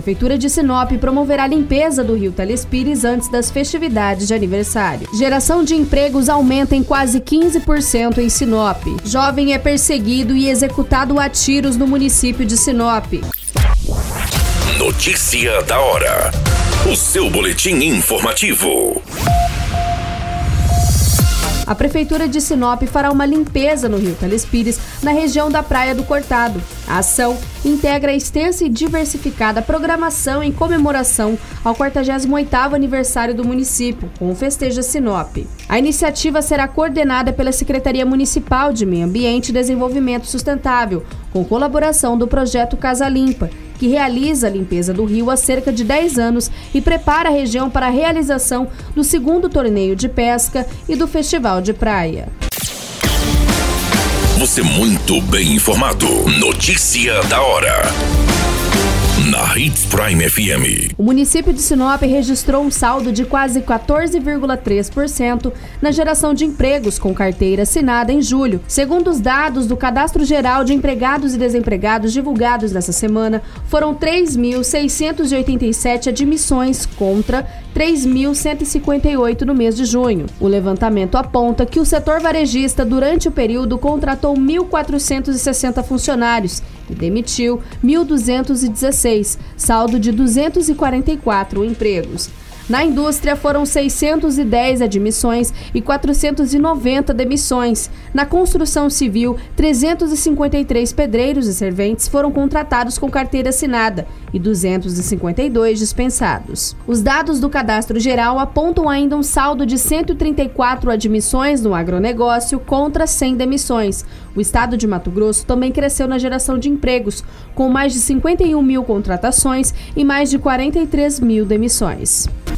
Prefeitura de Sinop promoverá a limpeza do rio Telespires antes das festividades de aniversário. Geração de empregos aumenta em quase 15% em Sinop. Jovem é perseguido e executado a tiros no município de Sinop. Notícia da hora. O seu boletim informativo. A Prefeitura de Sinop fará uma limpeza no Rio Telespires, na região da Praia do Cortado. A ação integra a extensa e diversificada programação em comemoração ao 48º aniversário do município, com o Festeja Sinop. A iniciativa será coordenada pela Secretaria Municipal de Meio Ambiente e Desenvolvimento Sustentável, com colaboração do projeto Casa Limpa, que realiza a limpeza do rio há cerca de 10 anos e prepara a região para a realização do segundo torneio de pesca e do festival de praia. Você muito bem informado. Notícia da hora na Hits Prime FM. O município de Sinop registrou um saldo de quase 14,3% na geração de empregos com carteira assinada em julho. Segundo os dados do Cadastro Geral de Empregados e Desempregados divulgados nessa semana, foram 3.687 admissões contra 3.158 no mês de junho. O levantamento aponta que o setor varejista, durante o período, contratou 1.460 funcionários demitiu 1.216, saldo de 244 empregos. Na indústria foram 610 admissões e 490 demissões. Na construção civil, 353 pedreiros e serventes foram contratados com carteira assinada e 252 dispensados. Os dados do Cadastro Geral apontam ainda um saldo de 134 admissões no agronegócio contra 100 demissões. O estado de Mato Grosso também cresceu na geração de empregos, com mais de 51 mil contratações e mais de 43 mil demissões.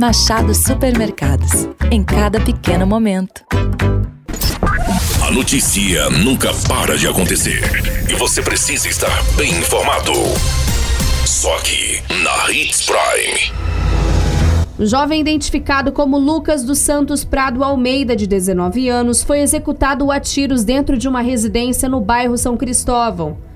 Machado Supermercados. Em cada pequeno momento. A notícia nunca para de acontecer e você precisa estar bem informado. Só aqui na Hits Prime. O jovem identificado como Lucas dos Santos Prado Almeida, de 19 anos, foi executado a tiros dentro de uma residência no bairro São Cristóvão.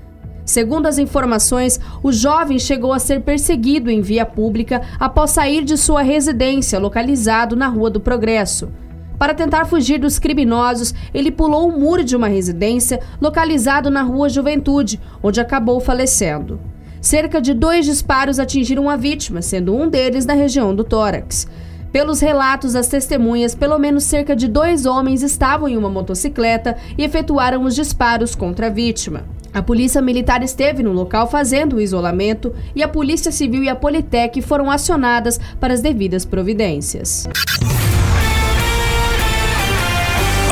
Segundo as informações, o jovem chegou a ser perseguido em via pública após sair de sua residência, localizado na Rua do Progresso. Para tentar fugir dos criminosos, ele pulou o muro de uma residência localizado na Rua Juventude, onde acabou falecendo. Cerca de dois disparos atingiram a vítima, sendo um deles na região do tórax. Pelos relatos das testemunhas, pelo menos cerca de dois homens estavam em uma motocicleta e efetuaram os disparos contra a vítima. A polícia militar esteve no local fazendo o isolamento e a Polícia Civil e a Politec foram acionadas para as devidas providências.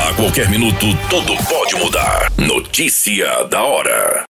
A qualquer minuto, tudo pode mudar. Notícia da hora.